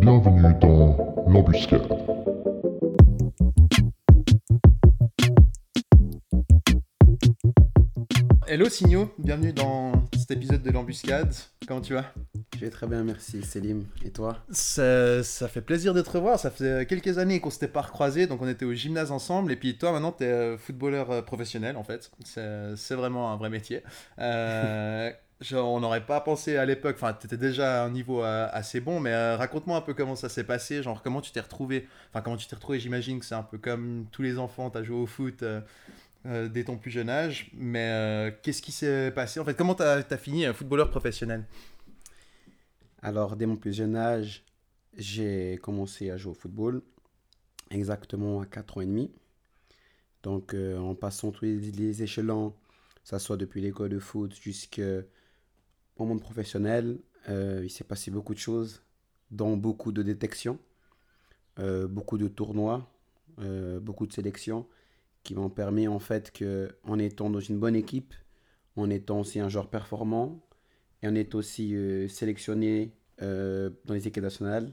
Bienvenue dans l'embuscade. Hello Signo, bienvenue dans cet épisode de l'embuscade. Comment tu vas? Je vais très bien, merci Selim. Et toi? Ça, ça fait plaisir de te revoir. Ça fait quelques années qu'on s'était pas recroisés, donc on était au gymnase ensemble. Et puis toi, maintenant, tu es footballeur euh, professionnel en fait. C'est c'est vraiment un vrai métier. Euh, on n'aurait pas pensé à l'époque, enfin, tu étais déjà à un niveau euh, assez bon, mais euh, raconte-moi un peu comment ça s'est passé. Genre, comment tu t'es retrouvé Enfin, comment tu t'es retrouvé J'imagine que c'est un peu comme tous les enfants, tu as joué au foot. euh, dès ton plus jeune âge, mais qu'est-ce qui s'est passé? En fait, comment tu as, fini euh, footballeur professionnel? Alors, dès mon plus jeune âge, j'ai commencé à jouer au football, exactement à 4 ans et demi. Donc, en passant tous les, les échelons, ça soit depuis l'école de foot jusqu'au monde professionnel, euh, il s'est passé beaucoup de choses, dont beaucoup de détections, euh, beaucoup de tournois, euh, beaucoup de sélections, qui m'ont permis en fait que, en étant dans une bonne équipe, en étant aussi un joueur performant, et en étant aussi sélectionné dans les équipes nationales,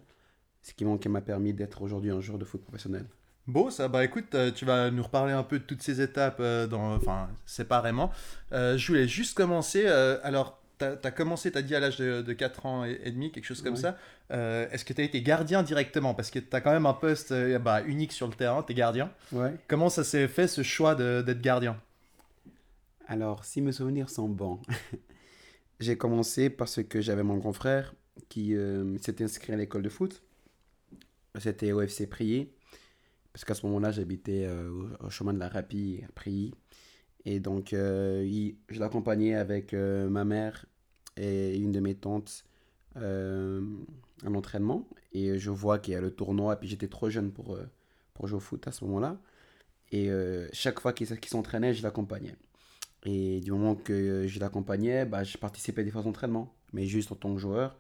ce qui m'a permis d'être aujourd'hui un joueur de foot professionnel. Beau, ça. Bah écoute, tu vas nous reparler un peu de toutes ces étapes, enfin, séparément. Je voulais juste commencer. alors, tu as, commencé, tu as dit à l'âge de, de 4 ans et, et demi, quelque chose comme ça. Euh, Est-ce que tu as été gardien directement? Parce que tu as quand même un poste euh, bah, unique sur le terrain, tu es gardien. Ouais. Comment ça s'est fait ce choix d'être gardien? Alors, si mes souvenirs sont bons, j'ai commencé parce que j'avais mon grand frère qui euh, s'était inscrit à l'école de foot. C'était au FC Prié. Parce qu'à ce moment-là, j'habitais euh, au- au chemin de la Rapie à Prié. Et donc, euh, je l'accompagnais avec euh, ma mère et une de mes tantes euh, à l'entraînement. Et je vois qu'il y a le tournoi. Et puis j'étais trop jeune pour, pour jouer au foot à ce moment-là. Et chaque fois qu'il qu'il s'entraînait, je l'accompagnais. Et du moment que je l'accompagnais, bah, je participais des phases d'entraînement, mais juste en tant que joueur.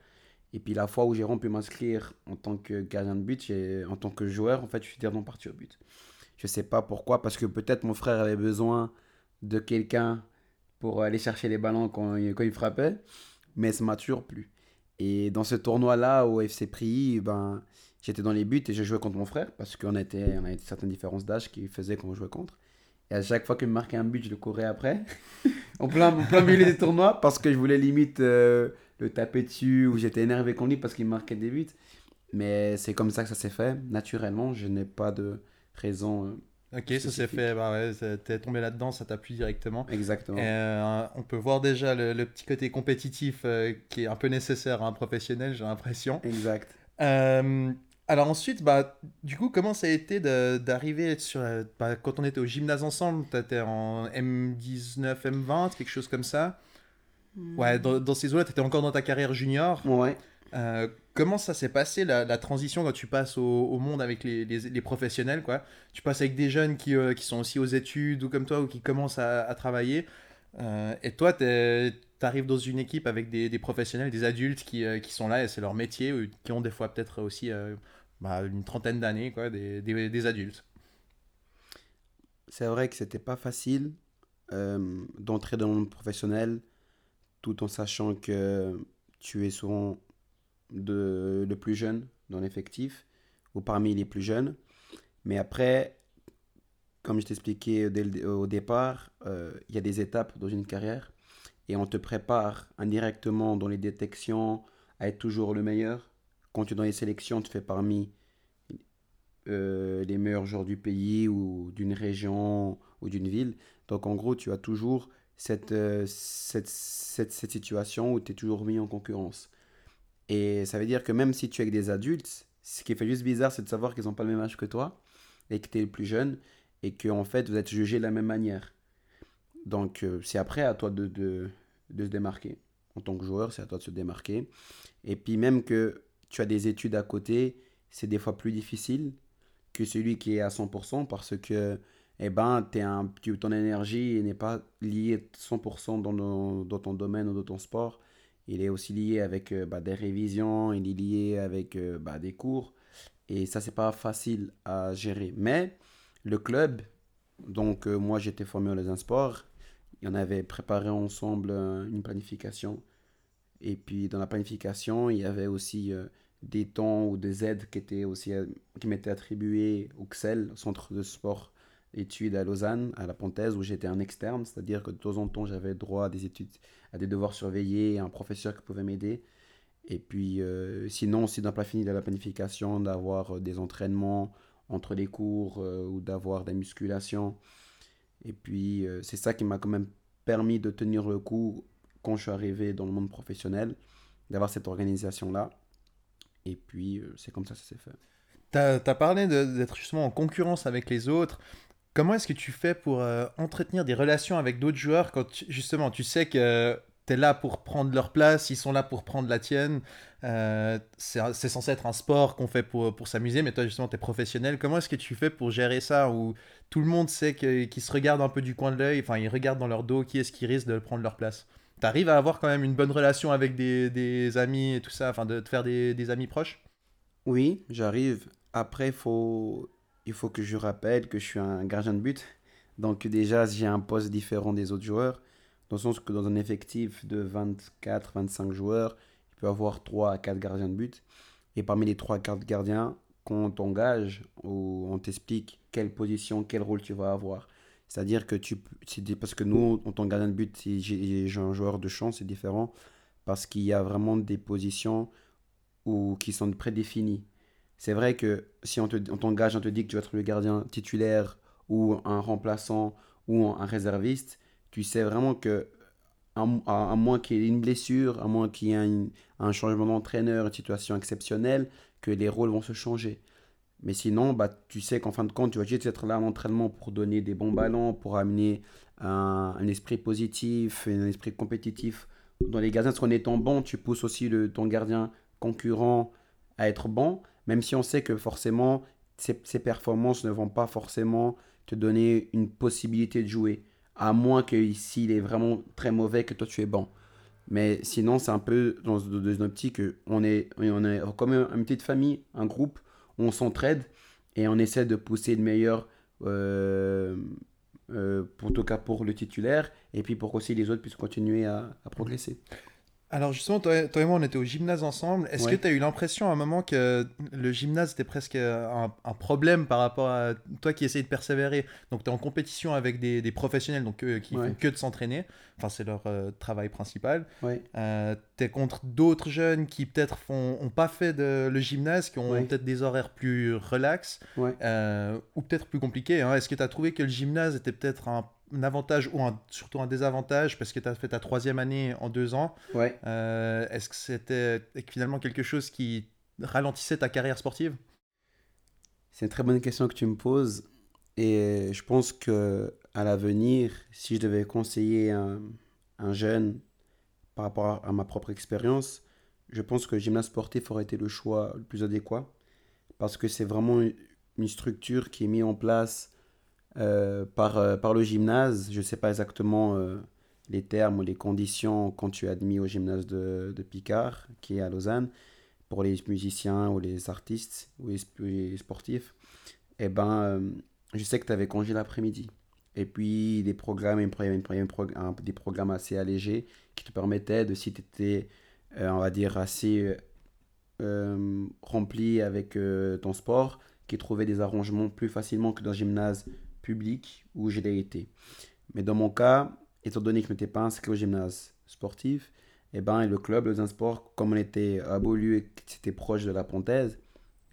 Et puis la fois où j'ai pu m'inscrire en tant que gardien de but, en tant que joueur, en fait, je suis directement parti au but. Je sais pas pourquoi, parce que peut-être mon frère avait besoin de quelqu'un pour aller chercher les ballons quand, quand il frappait, mais ça m'a toujours plu. Et dans ce tournoi-là, au FC Prix, ben, j'étais dans les buts et je jouais contre mon frère, parce qu'on était, on avait certaines différences d'âge qui faisaient qu'on jouait contre. Et à chaque fois qu'il me marquait un but, je le courais après. en plein, plein milieu des tournois, parce que je voulais limite euh, le taper dessus, ou j'étais énervé contre lui parce qu'il marquait des buts. Mais c'est comme ça que ça s'est fait, naturellement. Je n'ai pas de raison euh, Ok, ça s'est fait, bah ouais, t'es tombé là-dedans, ça t'a plu directement. exactement. Euh, on peut voir déjà le, le petit côté compétitif euh, qui est un peu nécessaire à un professionnel, j'ai l'impression. Exact. Euh, alors ensuite, bah, du coup, comment ça a été de- d'arriver sur... bah, quand on était au gymnase ensemble, t'étais en M19, M20, quelque chose comme ça? Ouais, dans, dans ces eaux-là, t'étais encore dans ta carrière junior. Ouais. Comment ça s'est passé la, transition quand tu passes au, monde avec les, professionnels quoi Tu passes avec des jeunes qui, euh, qui sont aussi aux études ou comme toi ou qui commencent à, travailler. Euh, et toi, tu arrives dans une équipe avec des, professionnels, des adultes qui, euh, qui sont là et c'est leur métier, ou qui ont des fois peut-être aussi bah, une trentaine d'années, quoi, des, des, des adultes. C'est vrai que c'était pas facile d'entrer dans le monde professionnel tout en sachant que tu es souvent de, le plus jeune dans l'effectif ou parmi les plus jeunes. Mais après, comme je t'expliquais au départ, euh, il y a des étapes dans une carrière et on te prépare indirectement dans les détections à être toujours le meilleur. Quand tu es dans les sélections, tu fais parmi euh, les meilleurs joueurs du pays ou d'une région ou d'une ville. Donc en gros, tu as toujours cette, euh, cette, cette, cette situation où tu es toujours mis en concurrence. Et ça veut dire que même si tu es avec des adultes, ce qui fait juste bizarre, c'est de savoir qu'ils n'ont pas le même âge que toi et que tu es le plus jeune et que en fait vous êtes jugé de la même manière. Donc euh, c'est après à toi de, de, de se démarquer. En tant que joueur, c'est à toi de se démarquer. Et puis même que tu as des études à côté, c'est des fois plus difficile que celui qui est à 100% parce que eh ben, t'es un, ton énergie n'est pas liée 100% dans, dans ton domaine ou dans ton sport. Il est aussi lié avec euh, bah, des révisions, il est lié avec euh, bah, des cours. Et ça, c'est pas facile à gérer. Mais le club, donc euh, moi j'étais formé dans un sport, on avait préparé ensemble une planification. Et puis dans la planification, il y avait aussi des temps ou des aides qui, étaient aussi, qui m'étaient attribuées au CSEL, Centre de sport études à Lausanne, à la Pontaise, où j'étais un externe, c'est-à-dire que de temps en temps, j'avais droit à des études, à des devoirs surveillés, un professeur qui pouvait m'aider. Et puis, euh, sinon, aussi dans la planification, d'avoir des entraînements entre les cours ou d'avoir des musculations. Et puis, c'est ça qui m'a quand même permis de tenir le coup quand je suis arrivé dans le monde professionnel, d'avoir cette organisation-là. Et puis, euh, c'est comme ça que ça s'est fait. Tu as, parlé d'être justement en concurrence avec les autres. Comment est-ce que tu fais pour euh, entretenir des relations avec d'autres joueurs quand justement tu sais que tu es là pour prendre leur place, ils sont là pour prendre la tienne euh, C'est censé être un sport qu'on fait pour, pour s'amuser, mais toi justement tu es professionnel. Comment est-ce que tu fais pour gérer ça où tout le monde sait qu'ils se regardent un peu du coin de l'œil, enfin ils regardent dans leur dos qui est-ce qui risque de prendre leur place? T'arrives à avoir quand même une bonne relation avec des, des amis et tout ça, enfin de te faire des, des amis proches? Oui, j'arrive. Après, faut, il faut que je rappelle que je suis un gardien de but. Donc déjà, j'ai un poste différent des autres joueurs. Dans le sens que dans un effectif de 24-25 joueurs, il peut avoir 3 à 4 gardiens de but. Et parmi les 3 à 4 gardiens, quand on t'engage, on t'explique quelle position, quel rôle tu vas avoir. C'est-à-dire que tu. Parce que nous, en tant que gardien de but, j'ai un joueur de champ, c'est différent. Parce qu'il y a vraiment des positions qui sont prédéfinies. C'est vrai que si on t'engage, on, on te dit que tu vas être le gardien titulaire ou un remplaçant ou un réserviste, tu sais vraiment que, à, moins qu'il y ait une blessure, à moins qu'il y ait un changement d'entraîneur, une situation exceptionnelle, que les rôles vont se changer. Mais sinon, bah, tu sais qu'en fin de compte, tu vas juste être là en entraînement pour donner des bons ballons, pour amener un, esprit positif, un esprit compétitif dans les gardiens. Parce qu'en étant bon, tu pousses aussi le, ton gardien concurrent à être bon, même si on sait que forcément, ses, performances ne vont pas forcément te donner une possibilité de jouer. À moins que s'il est vraiment très mauvais, que toi tu es bon. Mais sinon, c'est un peu dans, une optique on est, on est comme une petite famille, un groupe on s'entraide et on essaie de pousser le meilleur, euh, euh, pour, en tout cas pour le titulaire, et puis pour aussi les autres puissent continuer à progresser. Alors justement, toi, et moi, on était au gymnase ensemble. Est-ce que tu as eu l'impression à un moment que le gymnase était presque un, problème par rapport à toi qui essayes de persévérer? Donc tu es en compétition avec des, des professionnels donc, euh, qui font que de s'entraîner. Enfin, c'est leur euh, travail principal. Euh, tu es contre d'autres jeunes qui peut-être n'ont pas fait de, le gymnase, qui ont peut-être des horaires plus relax ou peut-être plus compliqués. Hein. Est-ce que tu as trouvé que le gymnase était peut-être un un avantage ou surtout un désavantage parce que tu as fait ta troisième année en deux ans. Ouais. Euh, est-ce que c'était finalement quelque chose qui ralentissait ta carrière sportive? C'est une très bonne question que tu me poses. Et je pense que à l'avenir, si je devais conseiller un, un, jeune par rapport à ma propre expérience, je pense que le gymnase sportif aurait été le choix le plus adéquat. Parce que c'est vraiment une structure qui est mise en place euh, par, euh, par le gymnase. Je ne sais pas exactement euh, les termes ou les conditions quand tu es admis au gymnase de, de, Picard, qui est à Lausanne, pour les musiciens ou les artistes ou les, sportifs. Eh ben, je sais que tu avais congé l'après-midi. Et puis, des programmes, des programmes assez allégés qui te permettaient de, si tu étais, on va dire, assez rempli avec ton sport, qui trouvait des arrangements plus facilement que dans le gymnase public où je l'ai été. Mais dans mon cas, étant donné que je n'étais pas inscrit au gymnase sportif, eh ben, le club, le Sport, comme on était à Beaulieu et que c'était proche de la Pontaise,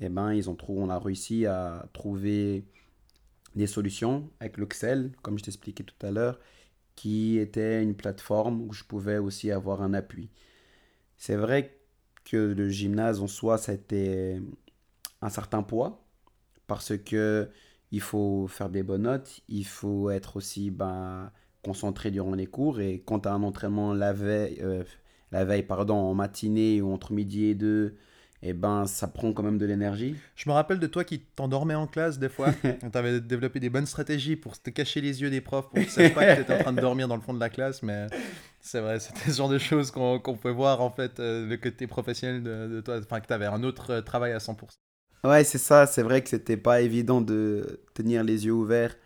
eh ben, ils ont trouvé, on a réussi à trouver des solutions avec l'Oxel, comme je t'expliquais tout à l'heure, qui était une plateforme où je pouvais aussi avoir un appui. C'est vrai que le gymnase en soi, ça a été un certain poids, parce que il faut faire des bonnes notes, il faut être aussi ben, concentré durant les cours. Et quand tu as un entraînement la veille, euh, la veille pardon, en matinée ou entre midi et deux, et eh ben, ça prend quand même de l'énergie. Je me rappelle de toi qui t'endormais en classe des fois. tu avais développé des bonnes stratégies pour te cacher les yeux des profs pour qu'ils ne pas que tu étais en train de dormir dans le fond de la classe. Mais c'est vrai, c'était ce genre de choses qu'on peut voir en fait, euh, le côté professionnel de, de toi. Enfin, que tu avais un autre euh, travail à 100%. Ouais, c'est ça. C'est vrai que c'était pas évident de tenir les yeux ouverts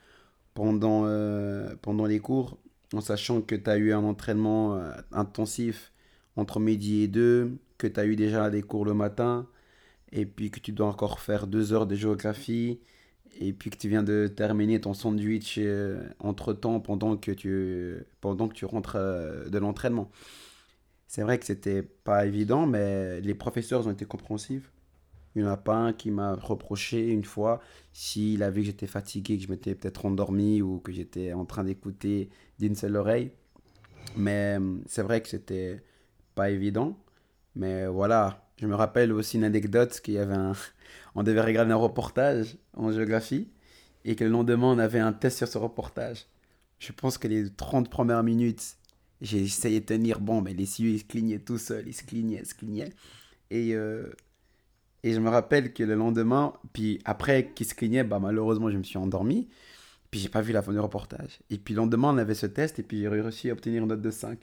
pendant, euh, pendant les cours, en sachant que tu as eu un entraînement euh, intensif entre midi et deux, que tu as eu déjà des cours le matin. et puis que tu dois encore faire deux heures de géographie, et puis que tu viens de terminer ton sandwich euh, entre-temps pendant que tu, pendant que tu rentres de l'entraînement. C'est vrai que c'était pas évident, mais les professeurs ont été compréhensifs. Il n'y en a un qui m'a reproché une fois s'il a vu que j'étais fatigué, que je m'étais peut-être endormi ou que j'étais en train d'écouter d'une seule oreille. Mais euh, c'est vrai que c'était pas évident. Mais voilà, je me rappelle aussi une anecdote qu'il y avait un... On devait regarder un reportage en géographie et que le lendemain on avait un test sur ce reportage. Je pense que les 30 premières minutes, j'ai essayé de tenir bon, mais les yeux ils se clignaient tout seuls, ils se clignaient, ils se clignaient. Et, euh, et je me rappelle que le lendemain, puis après qu'il se clignait, bah, malheureusement je me suis endormi. Puis j'ai pas vu la fin du reportage. Et puis le lendemain, on avait ce test et puis j'ai réussi à obtenir une note de 5.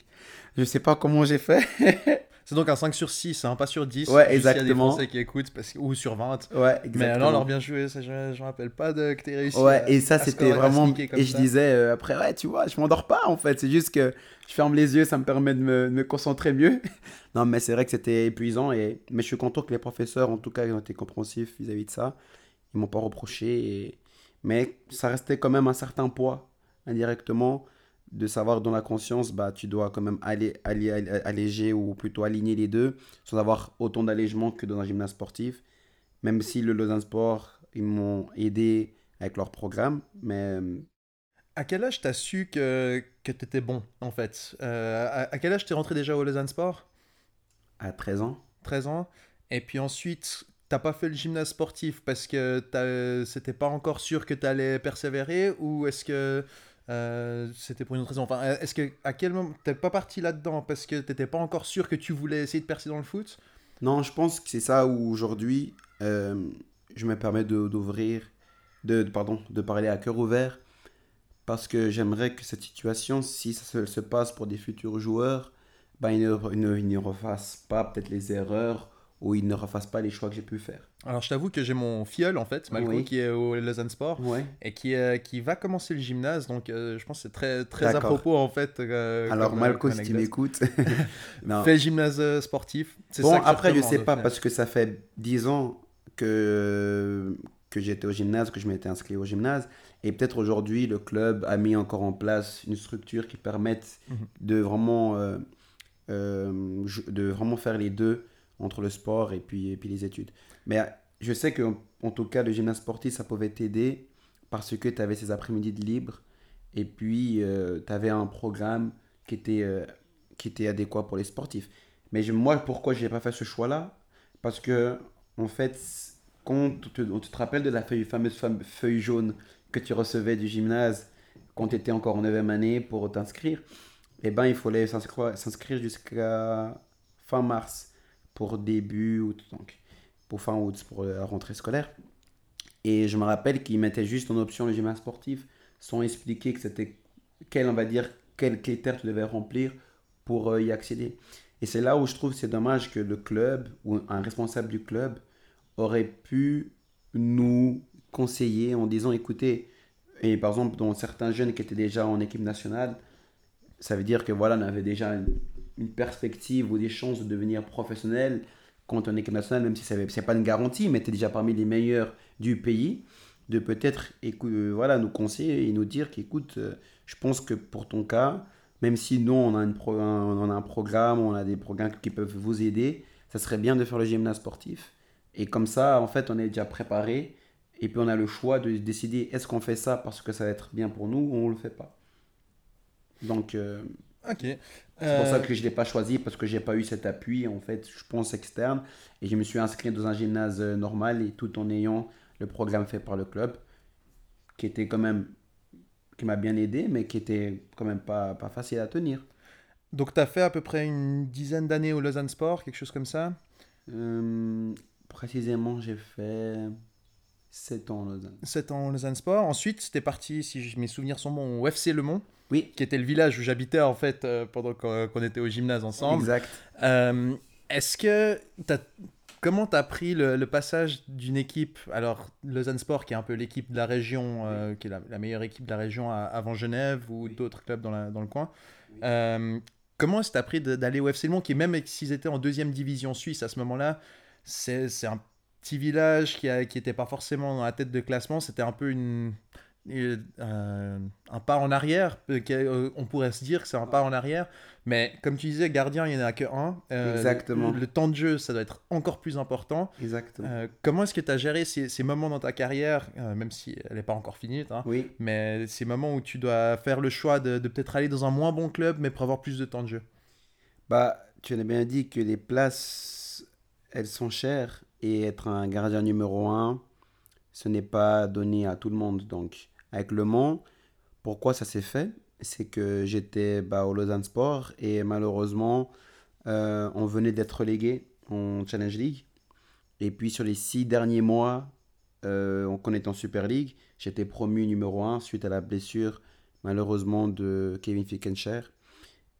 Je sais pas comment j'ai fait. C'est donc un 5 sur 6, hein, pas sur 10. Ouais, Juste s'il y a des exactement. Français qui écoutent, parce... que- ou sur 20. ouais, exactement. Mais alors, alors bien joué, ça, je ne me rappelle pas de, que tu réussi. Ouais, à- et ça c'était vraiment. Et je ça. disais euh, après, ouais, tu vois, je m'endors pas en fait. C'est juste que je ferme les yeux, ça me permet de me, de me concentrer mieux. non, mais c'est vrai que c'était épuisant. Et... Mais je suis content que les professeurs, en tout cas, ils ont été compréhensifs vis-à-vis de ça. Ils m'ont pas reproché. et- Mais ça restait quand même un certain poids, indirectement, de savoir dans la conscience, bah, tu dois quand même aller, aller, aller- alléger ou plutôt aligner les deux, sans avoir autant d'allègement que dans un gymnase sportif. Même si le Lausanne Sport, ils m'ont aidé avec leur programme, mais euh, À quel âge t'as su que, que t'étais bon, en fait? Euh, à, à quel âge t'es rentré déjà au Lausanne Sport? À 13 ans, 13 ans. Et puis ensuite, t'as pas fait le gymnase sportif parce que c'était pas encore sûr que t'allais persévérer ou est-ce que euh, c'était pour une autre raison? Enfin, est-ce que à quel moment t'es pas parti là-dedans parce que t'étais pas encore sûr que tu voulais essayer de percer dans le foot? Non, je pense que c'est ça où aujourd'hui, euh, je me permets de- de, pardon, de parler à cœur ouvert, parce que j'aimerais que cette situation, si ça se, se passe pour des futurs joueurs, ben, ne- ils ne refassent pas peut-être les erreurs ou ils ne refassent pas les choix que j'ai pu faire. Alors, je t'avoue que j'ai mon filleul en fait, Malco, Oui. qui est au Lausanne Sport. Et qui, euh, qui va commencer le gymnase. Donc, euh, je pense que c'est très, très à propos, en fait. euh, Alors, Malco, si tu m'écoutes. Fais le gymnase sportif. Bon, ça après, je sais pas, parce que ça fait 10 ans que, que j'étais au gymnase, que je m'étais inscrit au gymnase. Et peut-être aujourd'hui, le club a mis encore en place une structure qui permette Mhm. de, vraiment, de vraiment faire les deux entre le sport et puis, puis les études. Mais euh, je sais que en tout cas, le gymnase sportif, ça pouvait t'aider parce que tu avais ces après-midi de libre et puis tu avais un programme qui était, euh, qui était adéquat pour les sportifs. Mais je- moi, pourquoi je n'ai pas fait ce choix-là? Parce que, en fait, quand tu te, on te rappelle de la feuille, fameuse fam- feuille jaune que tu recevais du gymnase quand tu étais encore en 9e année pour t'inscrire, eh ben, il fallait s'inscrire jusqu'à fin mars pour début août, donc pour fin août, pour la rentrée scolaire. Et je me rappelle qu'ils mettaient juste en option le gymnase sportif sans expliquer que c'était quel, on va dire, quels critères tu devais remplir pour euh, y accéder. Et c'est là où je trouve c'est dommage que le club ou un responsable du club aurait pu nous conseiller en disant écoutez, et par exemple, dans certains jeunes qui étaient déjà en équipe nationale, ça veut dire que voilà, on avait déjà une, perspective ou des chances de devenir professionnel quand on est équipe nationale, même si ce n'est pas une garantie, mais tu es déjà parmi les meilleurs du pays, de peut-être euh, voilà, nous conseiller et nous dire qu'écoute, euh, je pense que pour ton cas, même si nous, on a, on a un programme, on a des programmes qui peuvent vous aider, ça serait bien de faire le gymnase sportif. Et comme ça, en fait, on est déjà préparé. Et puis on a le choix de décider est-ce qu'on fait ça parce que ça va être bien pour nous ou on le fait pas. Donc euh, Ok. C'est Euh, pour ça que je l'ai pas choisi parce que j'ai pas eu cet appui en fait, je pense externe. Et je me suis inscrit dans un gymnase euh, normal et tout en ayant le programme fait par le club qui était quand même qui m'a bien aidé mais qui était quand même pas, pas facile à tenir. Donc, tu as fait à peu près une dizaine d'années au Lausanne Sport, quelque chose comme ça? Euh, précisément, j'ai fait 7 ans en Lausanne. 7 ans au Lausanne Sport. Ensuite, tu es parti, si mes souvenirs sont bons, au FC Le Mont, Oui, qui était le village où j'habitais en fait euh, pendant qu'on qu'on était au gymnase ensemble. exact. Euh, Est-ce que t'as- comment tu as pris le, le passage d'une équipe, alors Lausanne Sport qui est un peu l'équipe de la région, euh, qui est la, la meilleure équipe de la région à- avant Genève ou d'autres clubs dans, la- dans le coin. Euh, comment est-ce que tu as pris d'aller au FC Mans qui même s'ils étaient en deuxième division suisse à ce moment-là, c'est c'est un petit village qui n'était pas forcément dans la tête de classement. C'était un peu une, euh, un pas en arrière. euh, euh, On pourrait se dire que c'est un pas en arrière. Mais comme tu disais, gardien, il n'y en a que un. Euh, Exactement. Le, le temps de jeu, ça doit être encore plus important. Exactement. Euh, comment est-ce que tu as géré ces, ces moments dans ta carrière, même si elle n'est pas encore finie, hein, Oui. mais ces moments où tu dois faire le choix de, de peut-être aller dans un moins bon club, mais pour avoir plus de temps de jeu? Bah, tu as bien dit que les places, elles sont chères et être un gardien numéro un, ce n'est pas donné à tout le monde. Donc, avec Le Mans, pourquoi ça s'est fait? C'est que j'étais bah, au Lausanne Sport et malheureusement, euh, on venait d'être relégué en Challenge League. Et puis, sur les six derniers mois, euh, on connaît en Super League, j'étais promu numéro un suite à la blessure, malheureusement, de Kevin Fickenshire.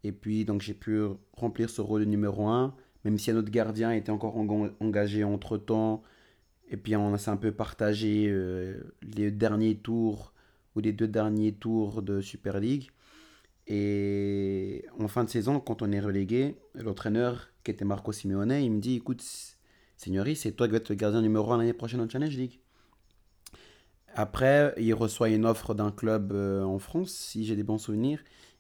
Et puis, donc, j'ai pu remplir ce rôle de numéro 1, même si un autre gardien était encore enga- engagé entre-temps. Et puis, on s'est un peu partagé euh, les derniers tours ou les deux derniers tours de Super League. Et en fin de saison, quand on est relégué, l'entraîneur, qui était Marco Simeone, il me dit, écoute, Signori, c'est toi qui vas être le gardien numéro 1 l'année prochaine en Challenge League. Après, il reçoit une offre d'un club euh, en France, si j'ai des bons souvenirs,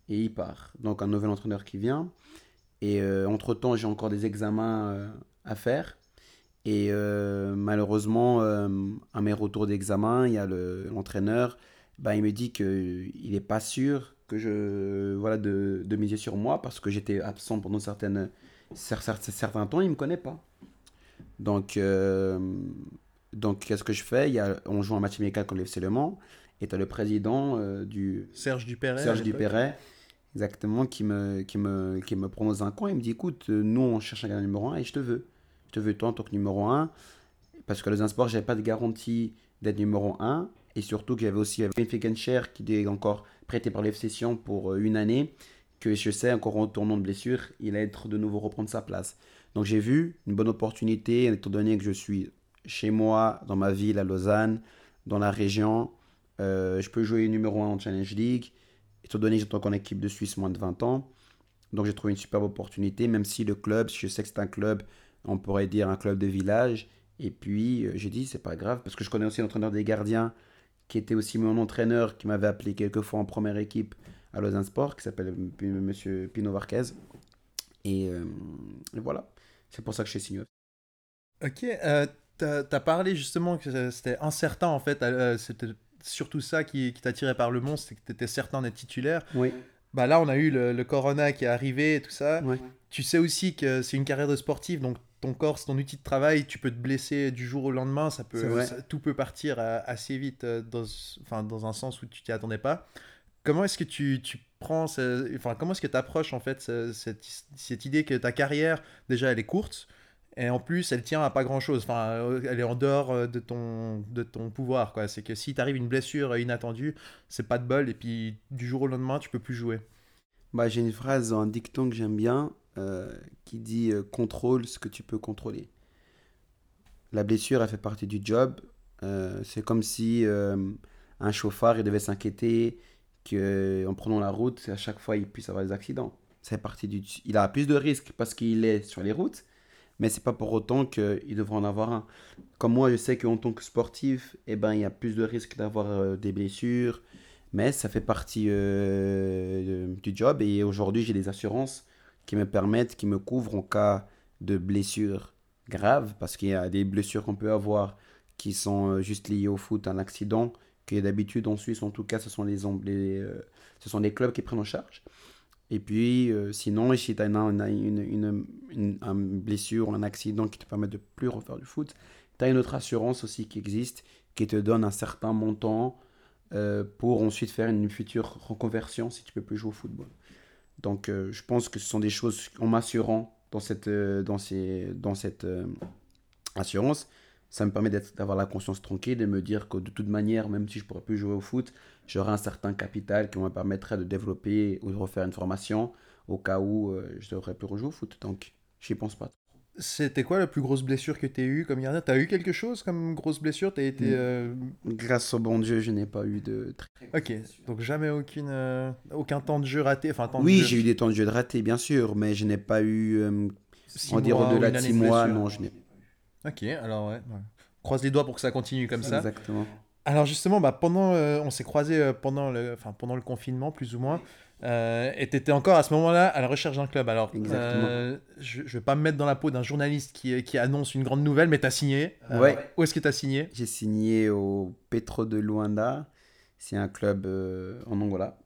et il part. Donc un nouvel entraîneur qui vient. Et euh, entre-temps, j'ai encore des examens euh, à faire. Et malheureusement, à mes retours d'examen, il y a le- bah, il me dit qu'il n'est pas sûr que je, voilà, de, de miser sur moi parce que j'étais absent pendant certaines, cer- cer- certains temps, il ne me connaît pas. Donc, euh, donc qu'est-ce que je fais? Il y a, On joue un match amical contre le FC Le Mans et tu as le président euh, du, Serge Dupéret Serge. Dupéret, exactement, qui me, qui, me, qui me prend dans un coin. Il me dit écoute, nous, on cherche un gardien numéro 1 et je te veux. Je te veux toi en tant que numéro 1. Parce que les Sport, j'avais pas de garantie d'être numéro 1. Et surtout qu'il y avait aussi Ben Fickenshire qui est encore prêté par l'FC pour euh, une année. Que je sais, encore en tournant de blessure, il va être de nouveau reprendre sa place. Donc j'ai vu une bonne opportunité, étant donné que je suis chez moi, dans ma ville, à Lausanne, dans la région. Euh, je peux jouer numéro 1 en Challenge League. Étant donné que j'étais en équipe de Suisse moins de 20 ans. Donc j'ai trouvé une superbe opportunité, même si le club, je sais que c'est un club, on pourrait dire un club de village. Et puis euh, j'ai dit, c'est pas grave, parce que je connais aussi l'entraîneur des gardiens, qui était aussi mon entraîneur, qui m'avait appelé quelques fois en première équipe à Lausanne Sport, qui s'appelle M. Monsieur Pino Varquez. Et, euh, et voilà, c'est pour ça que je suis signé. Ok, euh, t'as as parlé justement que c'était incertain en fait, euh, c'était surtout ça qui, qui t'attirait par le monstre, c'est que t'étais certain d'être titulaire. Oui, Bah là, on a eu le, le corona qui est arrivé et tout ça. ouais. Tu sais aussi que c'est une carrière de sportif, donc ton corps, c'est ton outil de travail, tu peux te blesser du jour au lendemain, ça peut, ça- tout peut partir euh, assez vite euh, dans, enfin, dans un sens où tu t'y attendais pas. Comment est-ce que tu, tu prends, ce- enfin, comment est-ce que tu approches en fait ce- cette, cette idée que ta carrière, déjà, elle est courte, et en plus, elle tient à pas grand-chose, enfin, euh, elle est en dehors de ton, de ton pouvoir, quoi. C'est que si t'arrive une blessure inattendue, c'est pas de bol, et puis du jour au lendemain, tu peux plus jouer. Bah, j'ai une phrase, un dicton que j'aime bien, euh, qui dit euh, contrôle ce que tu peux contrôler. La blessure, elle fait partie du job. Euh, c'est comme si un chauffard, il devait s'inquiéter qu'en prenant la route, à chaque fois, il puisse avoir des accidents. C'est partie du... Il a plus de risques parce qu'il est sur les routes, mais c'est pas pour autant qu'il devrait en avoir un. Comme moi, je sais qu'en tant que sportif, eh ben, il y a plus de risques d'avoir des blessures, mais ça fait partie du job. Et aujourd'hui, j'ai des assurances qui me permettent, qui me couvrent en cas de blessure grave, parce qu'il y a des blessures qu'on peut avoir qui sont euh, juste liées au foot, un accident, que d'habitude en Suisse, en tout cas, ce sont les, euh, clubs qui prennent en charge. Et puis, euh, sinon, si tu as une, blessure ou un accident qui te permet de plus refaire du foot, tu as une autre assurance aussi qui existe, qui te donne un certain montant pour ensuite faire une future reconversion si tu peux plus jouer au football. Donc, euh, je pense que ce sont des choses, en m'assurant dans cette, euh, dans ces, dans cette euh, assurance, ça me permet d'avoir la conscience tranquille, de me dire que de toute manière, même si je pourrais plus jouer au foot, j'aurai un certain capital qui me permettrait de développer ou de refaire une formation au cas où je devrais plus rejouer au foot. Donc, j'y pense pas. C'était quoi la plus grosse blessure que tu as eue comme gardien T'as eu quelque chose comme grosse blessure? T'as été. Mm. euh, Grâce au bon Dieu, je n'ai pas eu de très Ok, donc jamais aucune, euh, aucun temps de jeu raté. Enfin, temps Oui, j'ai eu des temps de jeu de raté, bien sûr, mais je n'ai pas eu, euh, on mois au-delà de année 6 de mois, non, je n'ai Ok, alors ouais. ouais. croise les doigts pour que ça continue comme ça. Exactement. Alors justement, bah, pendant, euh, on s'est croisés pendant, le, enfin, pendant le confinement, plus ou moins. Euh, et tu étais encore à ce moment-là à la recherche d'un club. Alors, euh, je ne vais pas me mettre dans la peau d'un journaliste qui, qui annonce une grande nouvelle, mais tu as signé. Euh, Ouais. Où est-ce que tu as signé? J'ai signé au Petro de Luanda. C'est un club euh, en Angola.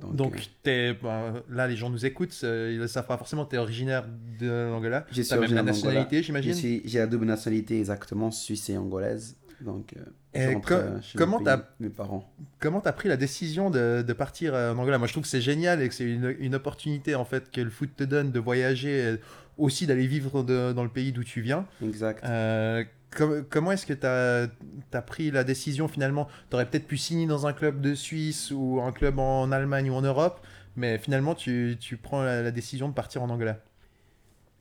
Donc, euh, t'es- bah, là, les gens nous écoutent, euh, ils ne savent pas forcément, tu es originaire de l'Angola. As même la nationalité, j'imagine j'ai la double nationalité exactement, suisse et angolaise. Donc, euh, je Et chez comment t'as- mes parents Comment pris la décision de, de partir euh, en Angola? Moi, je trouve que c'est génial et que c'est une, une opportunité en fait que le foot te donne de voyager, euh, aussi d'aller vivre de- dans le pays d'où tu viens. Exact. Euh, com- comment est-ce que tu as, pris la décision finalement? Tu aurais peut-être pu signer dans un club de Suisse ou un club en Allemagne ou en Europe, mais finalement tu, tu prends la, la décision de partir en Angola.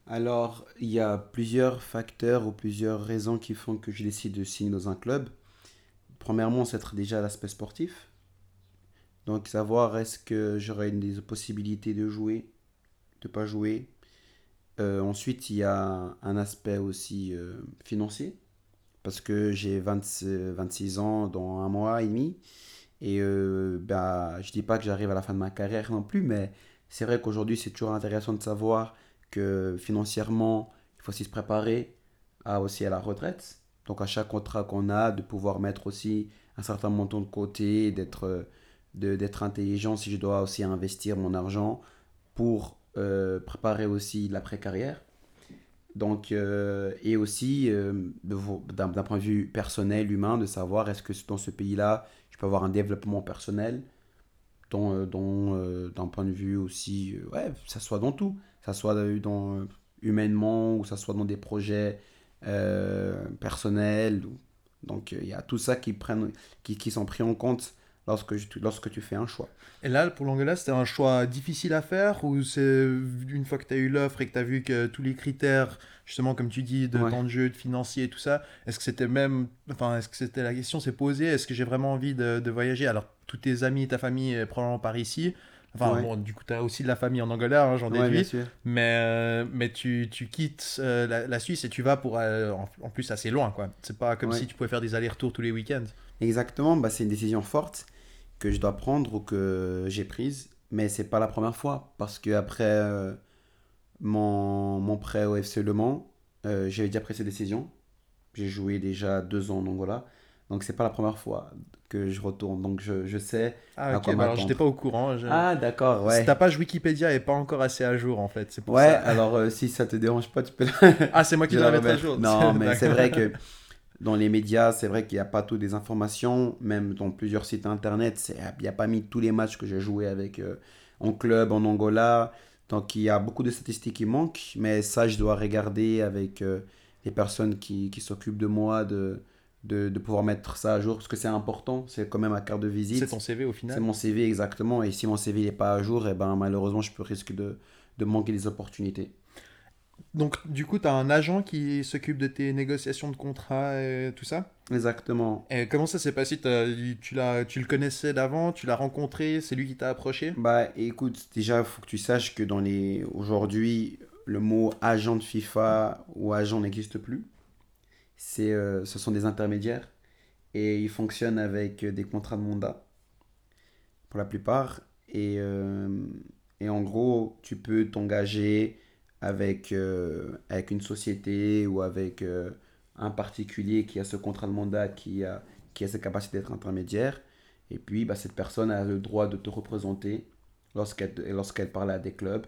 Alors, il y a plusieurs facteurs ou plusieurs raisons qui font que je décide de signer dans un club. Premièrement, c'est déjà l'aspect sportif. Donc, savoir est-ce que j'aurai des possibilités de jouer, de pas jouer. Euh, ensuite, il y a un aspect aussi euh, financier. Parce que j'ai 26, 26 ans dans un mois et demi. Et euh, bah, je dis pas que j'arrive à la fin de ma carrière non plus, mais c'est vrai qu'aujourd'hui, c'est toujours intéressant de savoir financièrement, il faut aussi se préparer à, aussi à la retraite. Donc à chaque contrat qu'on a, de pouvoir mettre aussi un certain montant de côté, d'être euh, d'être intelligent si je dois aussi investir mon argent pour euh, préparer aussi l'après-carrière. Donc, euh, et aussi d'un point de vue personnel, humain, de savoir est-ce que dans ce pays-là, je peux avoir un développement personnel, d'un point de vue aussi, ouais, ça soit dans tout, ça soit dans, euh, humainement ou ça soit dans des projets euh, personnels. Donc, euh, il y a tout ça qui, prennent, qui, qui sont pris en compte lorsque, je- lorsque tu fais un choix. Et là, pour l'Angola, c'était un choix difficile à faire ou c'est une fois que tu as eu l'offre et que tu as vu que tous les critères, justement, comme tu dis, de Ouais. temps de jeu, de financier et tout ça, est-ce que c'était même. Enfin, est-ce que c'était la question s'est posée Est-ce que j'ai vraiment envie de, de voyager? Alors, tous tes amis, ta famille probablement par ici. Enfin, Ouais. bon, du coup, tu as aussi de la famille en Angola, hein, j'en Ouais, déduis. mais euh, mais tu, tu quittes euh, la, la Suisse et tu vas pour. euh, en, en plus, assez loin, quoi. C'est pas comme Ouais. si tu pouvais faire des allers-retours tous les week-ends. Exactement, bah, c'est une décision forte que je dois prendre ou que j'ai prise, mais c'est pas la première fois parce que après mon, mon prêt au FC Le Mans, j'avais déjà pris cette décision. J'ai joué déjà deux ans en Angola, donc c'est pas la première fois que je retourne, donc je, je sais. Ah, ok, bah alors j'étais pas au courant. je- Ah d'accord, ouais. Ta page Wikipédia est pas encore assez à jour en fait. C'est pour Ouais, ça. alors euh, si ça te dérange pas, tu peux Ah, c'est moi qui dois la mettre à jour. Non, mais c'est vrai que dans les médias, c'est vrai qu'il n'y a pas toutes les informations. Même dans plusieurs sites internet, il n'y a pas mis tous les matchs que j'ai joués avec euh, en club, en Angola. Donc il y a beaucoup de statistiques qui manquent. Mais ça, je dois regarder avec euh, les personnes qui, qui s'occupent de moi de, de, de pouvoir mettre ça à jour. Parce que c'est important. C'est quand même ma carte de visite. C'est ton CV au C'est final. mon CV exactement. Et si mon CV n'est pas à jour, et ben, malheureusement, je peux risque de, de manquer des opportunités. Donc, du coup, tu as un agent qui s'occupe de tes négociations de contrat et tout ça? Exactement. Et comment ça s'est passé? Tu, l'as, tu le connaissais d'avant Tu l'as rencontré C'est lui qui t'a approché? Bah écoute, déjà, il faut que tu saches que dans les... aujourd'hui, le mot agent de FIFA ou agent n'existe plus. C'est, euh, ce sont des intermédiaires et ils fonctionnent avec euh, des contrats de mandat pour la plupart. Et, euh, et en gros, tu peux t'engager avec, avec une société ou avec un particulier qui a ce contrat de mandat, qui a, qui a cette capacité d'être intermédiaire. Et puis, bah, cette personne a le droit de te représenter lorsqu'elle lorsqu'elle parle à des clubs.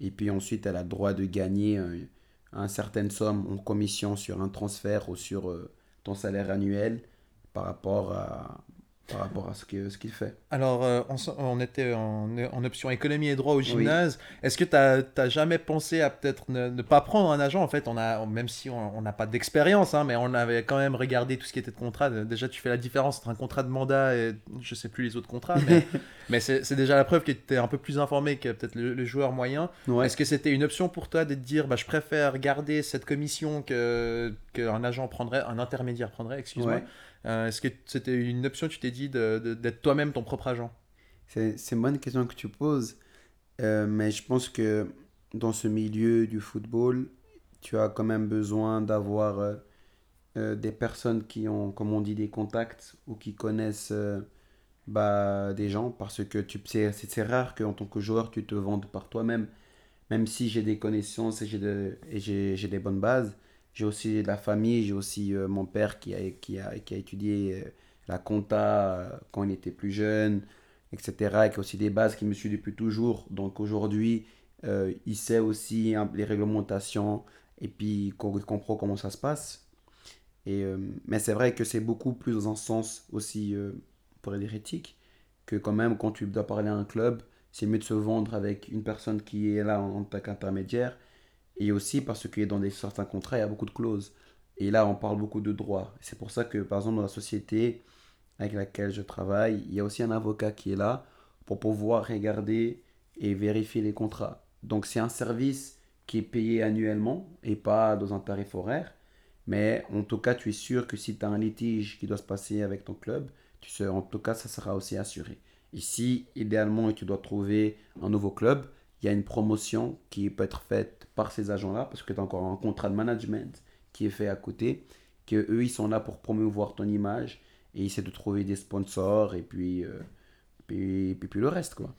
Et puis ensuite, elle a le droit de gagner une certaine somme en commission sur un transfert ou sur euh, ton salaire annuel par rapport à, par rapport à ce qu'il ce qu'il fait. Alors, euh, on, était en, en option économie et droit au gymnase. Est-ce que tu n'as jamais pensé à peut-être ne, ne pas prendre un agent? En fait, on a, même si on n'a pas d'expérience, hein, mais on avait quand même regardé tout ce qui était de contrat. Déjà, tu fais la différence entre un contrat de mandat et je sais plus les autres contrats, mais, mais c'est déjà la preuve que tu es un peu plus informé que peut-être le, le joueur moyen. Ouais. Est-ce que c'était une option pour toi de te dire bah, je préfère garder cette commission que qu'un agent prendrait, un intermédiaire prendrait, excuse-moi Ouais. Euh, Est-ce que c'était une option, tu t'es dit, d'être toi-même ton propre agent? C'est une bonne question que tu poses, Euh, mais je pense que dans ce milieu du football, tu as quand même besoin d'avoir euh, des personnes qui ont, comme on dit, des contacts ou qui connaissent bah, des gens parce que c'est rare qu'en tant que joueur, tu te vendes par toi-même. Même si j'ai des connaissances et j'ai de- des bonnes bases, j'ai aussi de la famille, j'ai aussi euh, mon père qui a, qui a, qui a étudié euh, la compta euh, quand il était plus jeune, etc. Et qui a aussi des bases qui me suivent depuis toujours. Donc aujourd'hui, il sait aussi hein, les réglementations et puis il comprend comment ça se passe. Et, mais c'est vrai que c'est beaucoup plus dans un sens aussi, pour dire éthique, que quand même quand tu dois parler à un club, c'est mieux de se vendre avec une personne qui est là en tant qu'intermédiaire. Et aussi parce que dans des, certains contrats, il y a beaucoup de clauses. Et là, on parle beaucoup de droits. C'est pour ça que, par exemple, dans la société avec laquelle je travaille, il y a aussi un avocat qui est là pour pouvoir regarder et vérifier les contrats. Donc, c'est un service qui est payé annuellement et pas dans un tarif horaire. Mais en tout cas, tu es sûr que si tu as un litige qui doit se passer avec ton club, tu sais, en tout cas, ça sera aussi assuré. Ici, idéalement, tu dois trouver un nouveau club. Il y a une promotion qui peut être faite par ces agents-là, parce que tu as encore un contrat de management qui est fait à côté, que eux, ils sont là pour promouvoir ton image et essayer de trouver des sponsors et puis, euh, puis, puis, puis le reste, quoi.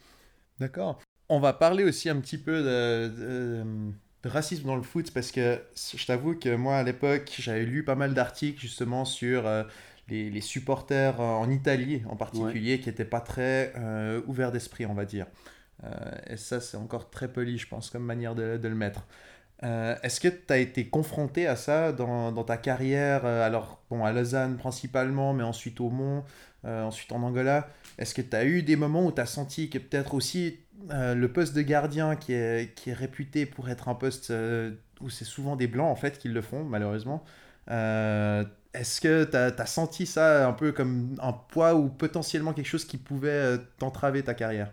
D'accord. On va parler aussi un petit peu de, de- de racisme dans le foot parce que je t'avoue que moi à l'époque j'avais lu pas mal d'articles justement sur euh, les, les supporters en Italie en particulier qui n'étaient pas très euh, ouverts d'esprit on va dire. Euh, et ça c'est encore très poli je pense comme manière de, de le mettre. Euh, Est-ce que tu as été confronté à ça dans, dans ta carrière euh, Alors, bon, à Lausanne principalement, mais ensuite au Mont, ensuite en Angola? Est-ce que tu as eu des moments où tu as senti que peut-être aussi le poste de gardien qui est, qui est réputé pour être un poste où c'est souvent des blancs en fait qui le font, malheureusement. Est-ce que tu as, senti ça un peu comme un poids ou potentiellement quelque chose qui pouvait t'entraver ta carrière?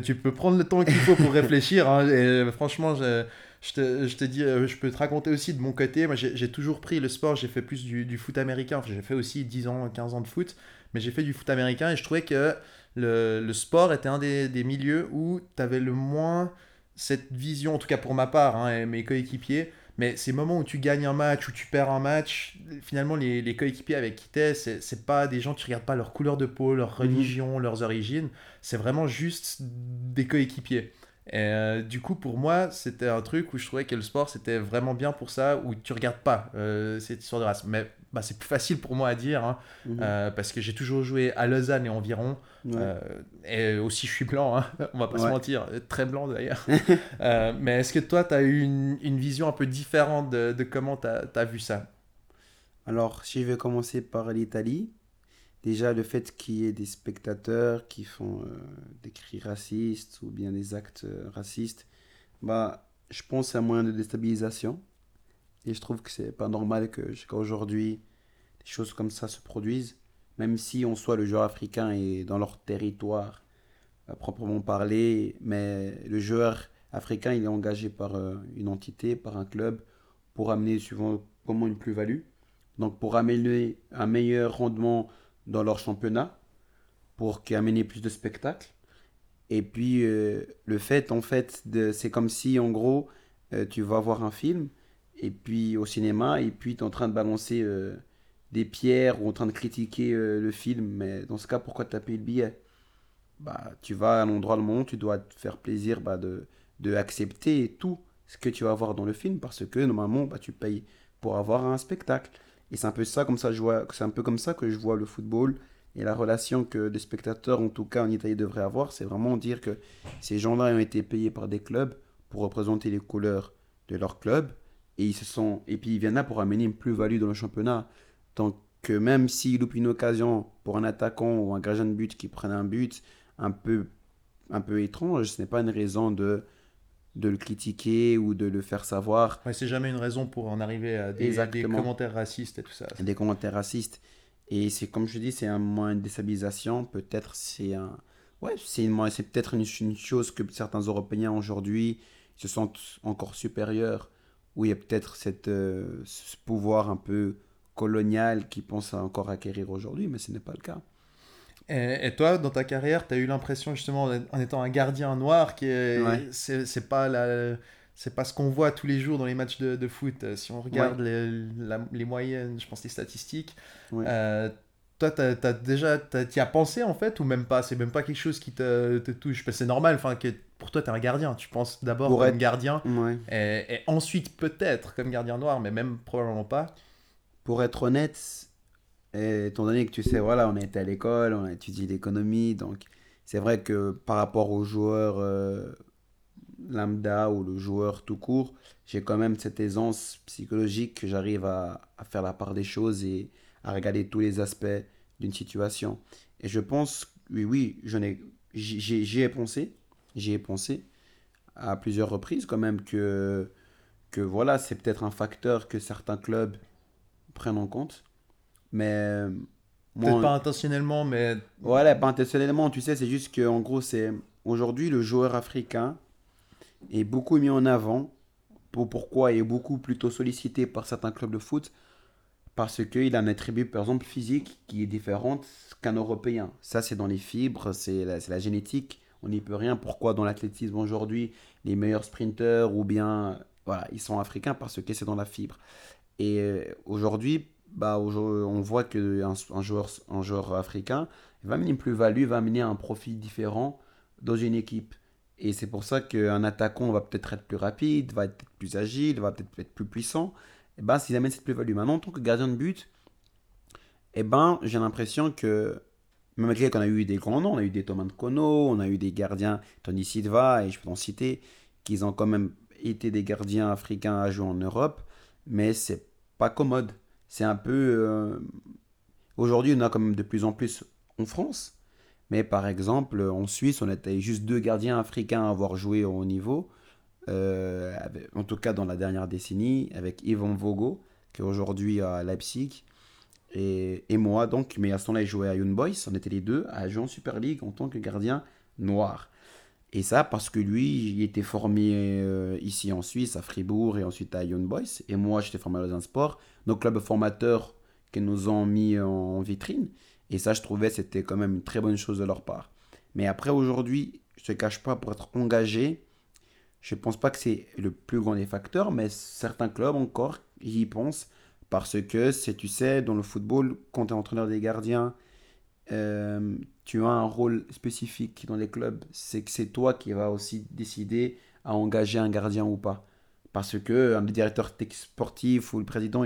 Tu peux prendre le temps qu'il faut pour réfléchir. hein, et, euh, franchement, je, je te, je te dis, euh, je peux te raconter aussi de mon côté. Moi, j'ai toujours pris le sport. J'ai fait plus du, du foot américain. Enfin, j'ai fait aussi 10 ans, 15 ans de foot. Mais j'ai fait du foot américain et je trouvais que le, le sport était un des, des milieux où tu avais le moins cette vision, en tout cas pour ma part hein, et mes coéquipiers. Mais ces moments où tu gagnes un match, où tu perds un match, finalement, les, les coéquipiers avec qui t'es, c'est c'est pas des gens, tu regardes pas leur couleur de peau, leur religion, leurs origines. C'est vraiment juste des coéquipiers. Et euh, du coup, pour moi, c'était un truc où je trouvais que le sport, c'était vraiment bien pour ça, où tu regardes pas euh, cette histoire de race. Mais bah, c'est plus facile pour moi à dire, hein, Mhm. euh, parce que j'ai toujours joué à Lausanne et environ. Ouais. Euh, et aussi, je suis blanc, hein, on va pas se mentir, très blanc d'ailleurs. Euh, mais est-ce que toi, tu as eu une, une vision un peu différente de, de comment tu as, vu ça? Alors, si je vais commencer par l'Italie, déjà le fait qu'il y ait des spectateurs qui font des cris racistes ou bien des actes racistes, bah, je pense que c'est un moyen de déstabilisation. Et je trouve que c'est pas normal que jusqu'à aujourd'hui, des choses comme ça se produisent, même si on soit le joueur africain et dans leur territoire à proprement parler, mais le joueur africain, il est engagé par euh, une entité, par un club, pour amener souvent comment une plus-value. Donc pour améliorer un meilleur rendement dans leur championnat, pour amener plus de spectacles. Et puis euh, le fait, en fait, c'est comme si en gros, euh, tu vas voir un film, et puis au cinéma, et puis tu es en train de balancer euh, des pierres ou en train de critiquer euh, le film. Mais dans ce cas, pourquoi tu as payé le billet? Bah, Tu vas à un endroit le monde, tu dois te faire plaisir bah, de, de accepter tout ce que tu vas voir dans le film, parce que normalement, bah, tu payes pour avoir un spectacle. Et c'est un peu ça comme ça je vois, c'est un peu comme ça que je vois le football et la relation que les spectateurs, en tout cas en Italie, devraient avoir, c'est vraiment dire que ces gens-là ont été payés par des clubs pour représenter les couleurs de leur club et ils se sont et puis ils viennent là pour amener une plus-value dans le championnat. Donc que même s'ils loupent une occasion pour un attaquant ou un gardien de but qui prenne un but un peu un peu étrange, ce n'est pas une raison de de le critiquer ou de le faire savoir ouais, C'est jamais une raison pour en arriver à des, commentaires racistes et tout ça. des commentaires racistes. Et c'est comme je dis, c'est un moyen de déstabilisation. Peut-être c'est un, ouais, c'est une- c'est peut-être une, une chose que certains Européens aujourd'hui se sentent encore supérieurs, où il y a peut-être cette, euh, ce pouvoir un peu colonial qui pense à encore acquérir aujourd'hui, mais ce n'est pas le cas. Et, et toi, dans ta carrière, tu as eu l'impression justement en étant un gardien noir qui est, Ouais. c'est, pas la, c'est pas ce qu'on voit tous les jours dans les matchs de, de foot. Si on regarde les, la- les moyennes, je pense les statistiques, Ouais. euh, toi, t'as, t'as déjà, t'as- t'y as pensé en fait ou même pas? C'est même pas quelque chose qui te, te touche? Parce que c'est normal. Enfin, que pour toi, t'es un gardien. Tu penses d'abord comme être- gardien Ouais. et, et ensuite peut-être comme gardien noir, mais même probablement pas. Pour être honnête, étant donné que tu sais, voilà, on a été à l'école, on a étudié l'économie, donc c'est vrai que par rapport au joueur euh, lambda ou le joueur tout court, j'ai quand même cette aisance psychologique que j'arrive à, à faire la part des choses et à regarder tous les aspects d'une situation. Et je pense, oui, oui, j'y ai pensé, j'y ai pensé à plusieurs reprises quand même que, que voilà, c'est peut-être un facteur que certains clubs prennent en compte. Mais euh, Peut-être pas intentionnellement, mais voilà, pas intentionnellement, tu sais, c'est juste que en gros, c'est aujourd'hui le joueur africain est beaucoup mis en avant. Pour, pourquoi il est beaucoup plutôt sollicité par certains clubs de foot Parce qu'il a un attribut, par exemple, physique qui est différente qu'un Européen. Ça, c'est dans les fibres, c'est la, c'est la génétique. On n'y peut rien. Pourquoi dans l'athlétisme aujourd'hui, les meilleurs sprinteurs ou bien, voilà, ils sont africains parce que c'est dans la fibre. Et euh, aujourd'hui, bah, on voit qu'un un joueur, un joueur africain va amener une plus-value, va amener un profit différent dans une équipe. Et c'est pour ça qu'un attaquant va peut-être être plus rapide, va être plus agile, va peut-être être plus puissant. Et ben, s'il amène cette plus-value. Maintenant, en tant que gardien de but, et ben, j'ai l'impression que, malgré qu'on a eu des grands noms, on a eu des Thomas Kono, on a eu des gardiens, Tony Silva, et je peux en citer, qui ont quand même été des gardiens africains à jouer en Europe, mais c'est pas commode. C'est un peu. euh, Aujourd'hui, on a quand même de plus en plus en France, mais par exemple, en Suisse, on était juste deux gardiens africains à avoir joué au haut niveau, euh, avec- en tout cas dans la dernière décennie, avec Yvan Vogo, qui est aujourd'hui à Leipzig, et, moi, donc, mais à ce temps-là, il jouait à Young Boys, on était les deux à en Super League en tant que gardien noir. Et ça parce que lui, il était formé euh, ici en Suisse, à Fribourg et ensuite à Young Boys. Et moi, j'étais formé dans un sport. Nos clubs formateurs qui nous ont mis en vitrine. Et ça, je trouvais, c'était quand même une très bonne chose de leur part. Mais après, aujourd'hui, je te cache pas, pour être engagé, je pense pas que c'est le plus grand des facteurs, mais certains clubs encore y pensent. Parce que, c'est, tu sais, dans le football, quand tu es entraîneur des gardiens, euh, tu as un rôle spécifique dans les clubs. C'est que c'est toi qui vas aussi décider à engager un gardien ou pas. Parce que un directeur sportif ou le président,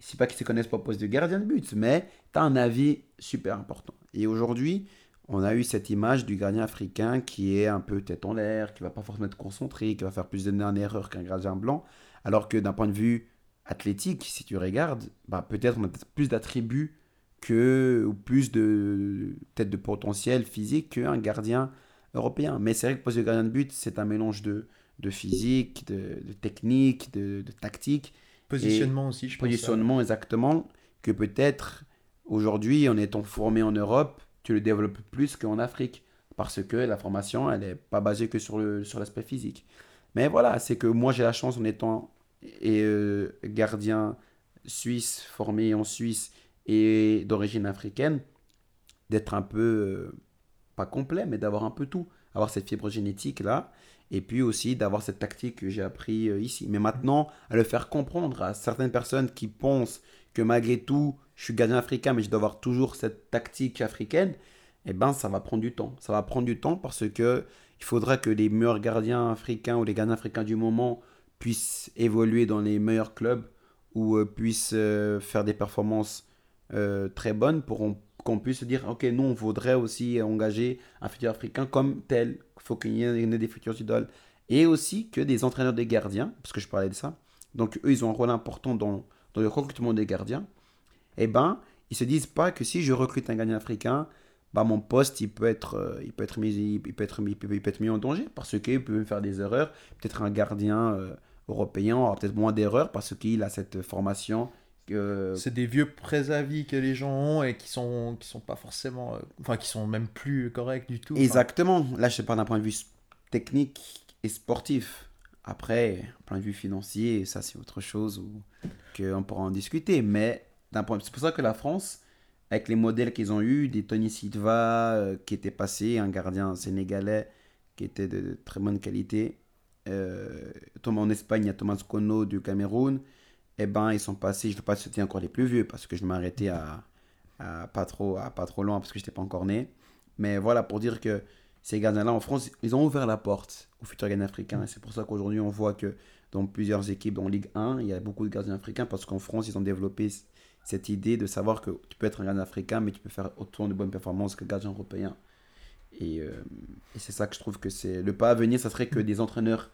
c'est pas qu'ils se connaissent pas au poste de gardien de but, mais tu as un avis super important. Et aujourd'hui, on a eu cette image du gardien africain qui est un peu tête en l'air, qui va pas forcément être concentré, qui va faire plus d'une erreur qu'un gardien blanc. Alors que d'un point de vue athlétique, si tu regardes, bah, peut-être on a plus d'attributs que, ou plus de peut-être de potentiel physique qu'un gardien européen. Mais c'est vrai que le poste de gardien de but, c'est un mélange de, de physique, de, de technique, de, de tactique positionnement aussi, je pense. positionnement exactement que peut-être aujourd'hui en étant formé en Europe tu le développes plus qu'en Afrique parce que la formation elle n'est pas basée que sur le sur l'aspect physique mais voilà c'est que moi j'ai la chance en étant et, euh, gardien suisse formé en Suisse et d'origine africaine d'être un peu euh, pas complet mais d'avoir un peu tout avoir cette fibre génétique là et puis aussi d'avoir cette tactique que j'ai appris euh, ici. Mais maintenant, à le faire comprendre à certaines personnes qui pensent que malgré tout, je suis gardien africain, mais je dois avoir toujours cette tactique africaine, eh ben, ça va prendre du temps. Ça va prendre du temps parce que il faudra que les meilleurs gardiens africains ou les gardiens africains du moment puissent évoluer dans les meilleurs clubs ou euh, puissent euh, faire des performances euh, très bonnes pour on- qu'on puisse se dire, ok, nous, on voudrait aussi engager un futur africain comme tel. Faut qu'il y ait des futurs idoles. Et aussi que des entraîneurs des gardiens, parce que je parlais de ça. Donc, eux, ils ont un rôle important dans, dans le recrutement des gardiens. Eh ben, ils se disent pas que si je recrute un gardien africain, bah, mon poste, il peut être, euh, il peut être, mis, il peut être, il peut, il peut être mis en danger parce qu'il peut me faire des erreurs. Peut-être un gardien euh, européen aura peut-être moins d'erreurs parce qu'il a cette formation. que C'est des vieux préavis que les gens ont et qui sont qui sont pas forcément, euh, enfin qui sont même plus corrects du tout. Enfin, Exactement. Là, je parle d'un point de vue technique et sportif. Après, d'un point de vue financier, ça c'est autre chose qu'on pourra en discuter. Mais d'un point, c'est pour ça que la France, avec les modèles qu'ils ont eu, des Tony Silva euh, qui était passé, un gardien sénégalais qui était de, très bonne qualité, euh, Thomas en Espagne, il y a Thomas Kono du Cameroun. Eh ben, ils sont passés, je ne vais pas citer encore les plus vieux parce que je m'arrêtais à, pas trop à pas trop loin parce que je n'étais pas encore né. Mais voilà, pour dire que ces gardiens-là en France, ils ont ouvert la porte aux futurs gardiens africains. Et c'est pour ça qu'aujourd'hui, on voit que dans plusieurs équipes en Ligue 1, il y a beaucoup de gardiens africains parce qu'en France, ils ont développé cette idée de savoir que tu peux être un gardien africain, mais tu peux faire autant de bonnes performances que gardien européen. Et, euh, et c'est ça que je trouve que c'est le pas à venir, ça serait que des entraîneurs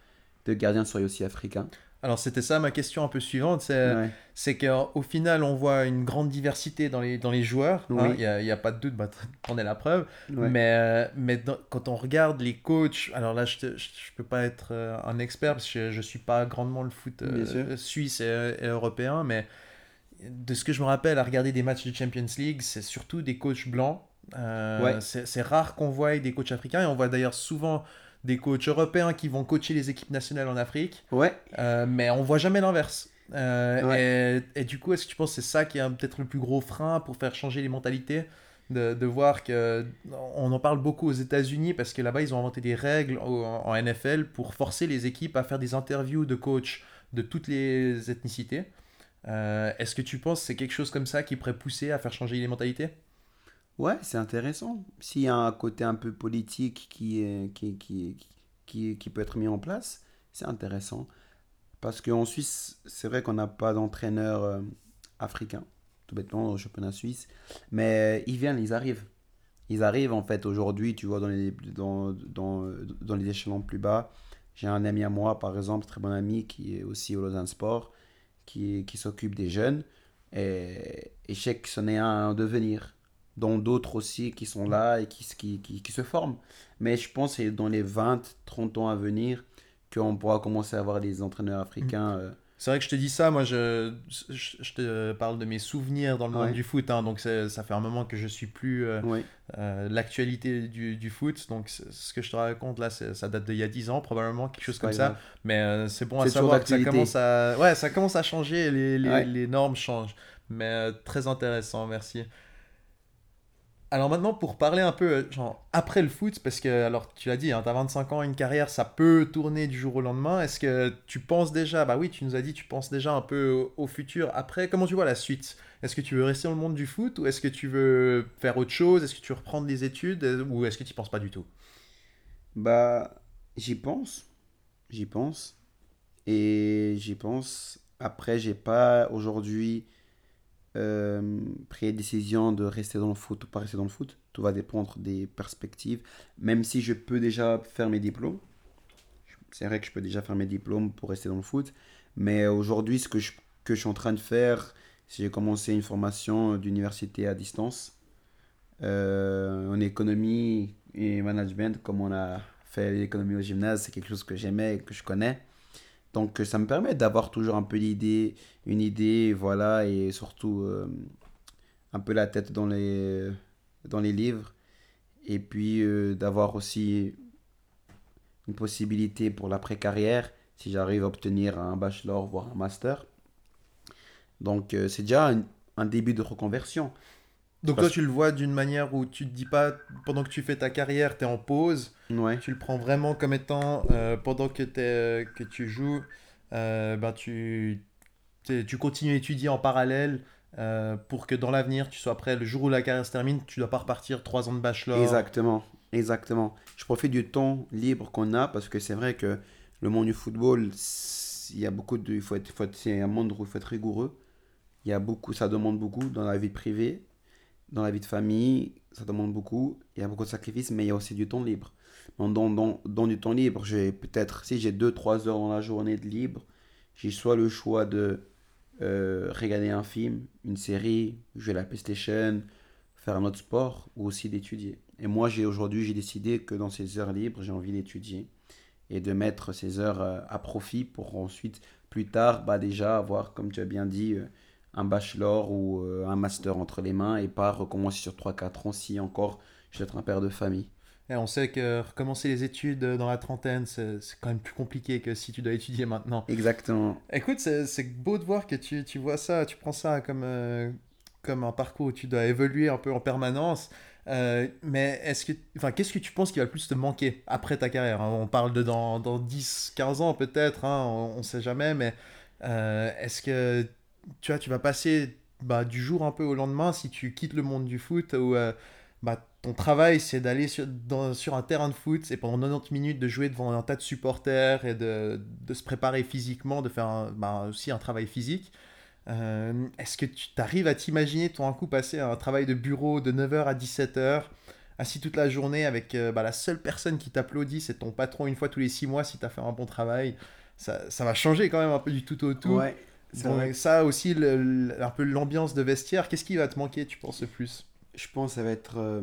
de gardiens soient aussi africains. Alors c'était ça ma question un peu suivante, c'est Ouais. qu'au final on voit une grande diversité dans les, dans les joueurs, hein. Oui. il n'y a, a pas de doute, bah, on est la preuve, Ouais. mais, euh, mais dans- quand on regarde les coachs, alors là je ne peux pas être euh, un expert parce que je ne suis pas grandement le foot euh, suisse et, et européen, mais de ce que je me rappelle à regarder des matchs de Champions League, c'est surtout des coachs blancs. Euh, Ouais. c'est rare qu'on voie des coachs africains et on voit d'ailleurs souvent des coachs européens qui vont coacher les équipes nationales en Afrique. Ouais, Euh, mais on voit jamais l'inverse. Euh, et, et du coup, est-ce que tu penses que c'est ça qui est peut-être le plus gros frein pour faire changer les mentalités de, de voir que on en parle beaucoup aux États-Unis parce que là-bas ils ont inventé des règles en, en NFL pour forcer les équipes à faire des interviews de coachs de toutes les ethnicités. Euh, Est-ce que tu penses que c'est quelque chose comme ça qui pourrait pousser à faire changer les mentalités? Ouais, c'est intéressant. S'il y a un côté un peu politique qui, qui, qui, qui, qui peut être mis en place, c'est intéressant. Parce qu'en Suisse, c'est vrai qu'on n'a pas d'entraîneur euh, africain, tout bêtement, au championnat suisse. Mais ils viennent, ils arrivent. Ils arrivent, en fait, aujourd'hui, tu vois, dans les, dans, dans, dans les échelons plus bas. J'ai un ami à moi, par exemple, très bon ami, qui est aussi au Lausanne Sport, qui, qui s'occupe des jeunes. Et, et je sais que ce n'est un en devenir. Dont d'autres aussi qui sont là et qui, qui, qui, qui se forment. Mais je pense que c'est dans les 20, 30 ans à venir qu'on pourra commencer à avoir des entraîneurs africains. euh, C'est vrai que je te dis ça, moi je, je, je te parle de mes souvenirs dans le monde Ouais. du foot, hein, donc ça fait un moment que je suis plus euh, ouais. euh, l'actualité du, du foot, donc ce que je te raconte là, ça date d'il y a 10 ans probablement, quelque chose comme ça, mais euh, c'est bon à savoir que ça commence à... Ouais, ça commence à changer, les, les, Ouais. les normes changent, mais très intéressant, merci. Alors maintenant, pour parler un peu, euh, genre, après le foot, parce que, alors, tu l'as dit, hein, tu as 25 ans, une carrière, ça peut tourner du jour au lendemain. Est-ce que tu penses déjà, bah oui, tu nous as dit, tu penses déjà un peu au, futur. Après, comment tu vois la suite? Est-ce que tu veux rester dans le monde du foot ou est-ce que tu veux faire autre chose? Est-ce que tu veux reprendre des études euh, ou est-ce que tu penses pas du tout? Bah, j'y pense. J'y pense. Et j'y pense. Après, j'ai pas aujourd'hui euh, pris la décision de rester dans le foot ou pas rester dans le foot. Tout va dépendre des perspectives. Même si je peux déjà faire mes diplômes. C'est vrai que je peux déjà faire mes diplômes pour rester dans le foot. Mais aujourd'hui, ce que je, que je suis en train de faire, c'est j'ai commencé une formation d'université à distance euh, en économie et management, comme on a fait l'économie au gymnase, c'est quelque chose que j'aimais et que je connais. Donc ça me permet d'avoir toujours un peu l'idée, une idée, voilà, et surtout euh, un peu la tête dans les, dans les livres. Et puis euh, d'avoir aussi une possibilité pour l'après-carrière, si j'arrive à obtenir un bachelor, voire un master. Donc euh, c'est déjà un, un début de reconversion. Donc Parce- toi, tu le vois d'une manière où tu te dis pas, pendant que tu fais ta carrière, tu es en pause, Ouais. tu le prends vraiment comme étant, euh, pendant que, t'es- que tu joues, euh, ben tu, tu continues à étudier en parallèle euh, pour que dans l'avenir, tu sois prêt. Le jour où la carrière se termine, tu dois pas repartir trois ans de bachelor. Exactement, exactement. Je profite du temps libre qu'on a parce que c'est vrai que le monde du football, il y a beaucoup de, il faut être, faut être- c'est un monde où il faut être rigoureux. Il y a beaucoup, ça demande beaucoup dans la vie privée, dans la vie de famille, ça demande beaucoup. Il y a beaucoup de sacrifices, mais il y a aussi du temps libre. Dans, dans, dans du temps libre, j'ai peut-être, si j'ai 2-3 heures dans la journée de libre, j'ai soit le choix de euh, regarder un film, une série, jouer à la PlayStation, faire un autre sport ou aussi d'étudier. Et moi, j'ai aujourd'hui, j'ai décidé que dans ces heures libres, j'ai envie d'étudier et de mettre ces heures euh, à profit pour ensuite, plus tard, bah déjà avoir, comme tu as bien dit, euh, un bachelor ou euh, un master entre les mains et pas recommencer sur 3-4 ans si encore je vais être un père de famille. Et on sait que recommencer les études dans la trentaine, c'est quand même plus compliqué que si tu dois étudier maintenant. Exactement. Écoute, c'est beau de voir que tu, tu vois ça, tu prends ça comme, euh, comme un parcours où tu dois évoluer un peu en permanence. Euh, mais est-ce que, enfin, qu'est-ce que tu penses qui va le plus te manquer après ta carrière hein? On parle de dans, dans 10, 15 ans peut-être, hein, on ne sait jamais, mais euh, est-ce que tu vois, tu vas passer bah, du jour un peu au lendemain si tu quittes le monde du foot ou euh, bah, ton travail c'est d'aller sur, sur un terrain de foot et pendant 90 minutes de jouer devant un tas de supporters et de, de se préparer physiquement, de faire un- bah, aussi un travail physique. Euh, est-ce que tu arrives à t'imaginer tout d'un coup passer un travail de bureau de 9h à 17h, assis toute la journée avec euh, bah, la seule personne qui t'applaudit, c'est ton patron une fois tous les 6 mois si tu as fait un bon travail? Ça, ça va changer quand même un peu du tout au tout. Bon, vrai. ça aussi, le- le- un peu l'ambiance de vestiaire, qu'est-ce qui va te manquer, tu penses, le plus? Je pense que ça va être euh,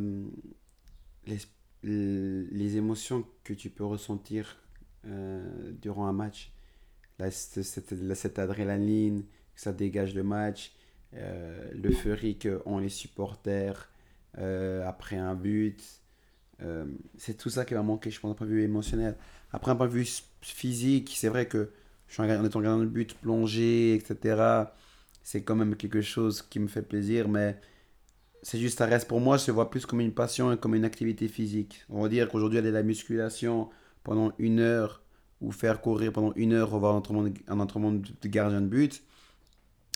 les, les émotions que tu peux ressentir euh, durant un match. La- cette, cette, la- cette adrénaline que ça dégage le match, euh, l'euphorie qu'ont les supporters euh, après un but. C'est tout ça qui va manquer, je pense, d'un point de vue émotionnel. Après, un point de vue physique, c'est vrai que je suis en étant gardien de but, plongé, etc. C'est quand même quelque chose qui me fait plaisir, mais c'est juste, ça reste pour moi, je le vois plus comme une passion et comme une activité physique. On va dire qu'aujourd'hui, aller à la musculation pendant une heure ou faire courir pendant une heure, revoir un entraînement de, de gardien de but,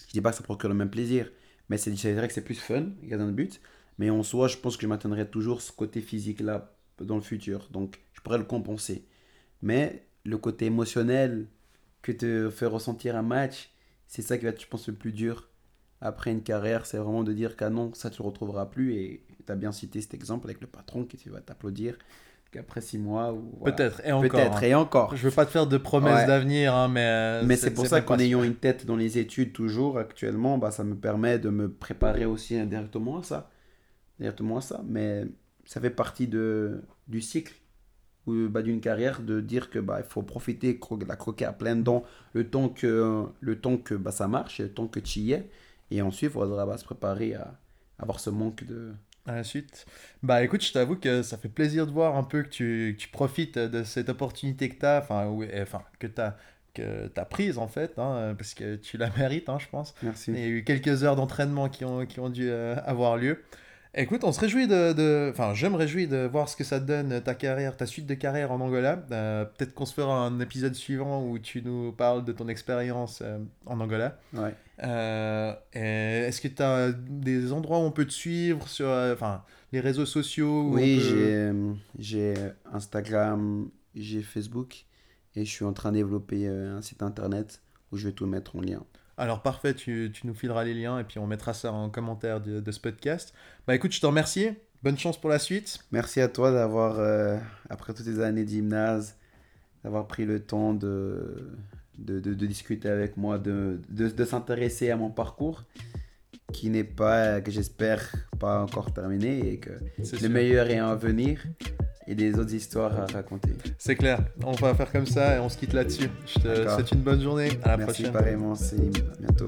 je dis pas que ça procure le même plaisir, mais c'est vrai que c'est plus fun, gardien de but. Mais en soi, je pense que je maintiendrai toujours ce côté physique-là dans le futur. Donc, je pourrais le compenser. Mais le côté émotionnel que te fait ressentir un match, c'est ça qui va être, je pense, le plus dur après une carrière. C'est vraiment de dire qu'à non, ça, tu le retrouveras plus. Et tu as bien cité cet exemple avec le patron qui va t'applaudir qu'après six mois. Ou, voilà. Peut-être, et encore. Peut-être, hein. et encore. Je veux pas te faire de promesses Ouais. d'avenir, hein, mais. euh, Mais c'est pour ça qu'en ayant une tête dans les études toujours actuellement, bah, ça me permet de me préparer aussi indirectement à ça. Directement à ça. Mais ça fait partie de, du cycle ou bah, d'une carrière de dire que bah, il faut profiter, cro- la croquer à pleines dents le temps que, le temps que bah, ça marche, le temps que tu y es. Et ensuite, il faudra bah, se préparer à avoir ce manque de. À la suite. Bah écoute, je t'avoue que ça fait plaisir de voir un peu que tu, que tu profites de cette opportunité que tu as, enfin, ou- enfin que tu as, que t'as prise en fait, hein, parce que tu la mérites, hein, je pense. Merci. Il y a eu quelques heures d'entraînement qui ont, qui ont dû euh, avoir lieu. Écoute, on se réjouit de, de- Enfin, je me réjouis de voir ce que ça donne ta carrière, ta suite de carrière en Angola. Euh, Peut-être qu'on se fera un épisode suivant où tu nous parles de ton expérience euh, en Angola. Ouais. Euh, Est-ce que tu as des endroits où on peut te suivre sur enfin, les réseaux sociaux Oui, peut- j'ai, Instagram, j'ai Facebook et je suis en train de développer un site internet où je vais tout mettre en lien. Alors parfait, tu, tu nous fileras les liens et puis on mettra ça en commentaire de, de ce podcast. Bah écoute, je te remercie. Bonne chance pour la suite. Merci à toi d'avoir, euh, après toutes ces années de gymnase, d'avoir pris le temps de, de, de- de discuter avec moi, de, de, de s'intéresser à mon parcours, qui n'est pas, que j'espère, pas encore terminé et que le sûr. meilleur est à venir et des autres histoires à raconter. C'est clair. On va faire comme ça et on se quitte là-dessus. Je te souhaite une bonne journée. À la Merci prochaine. pareillement, c'est à bientôt.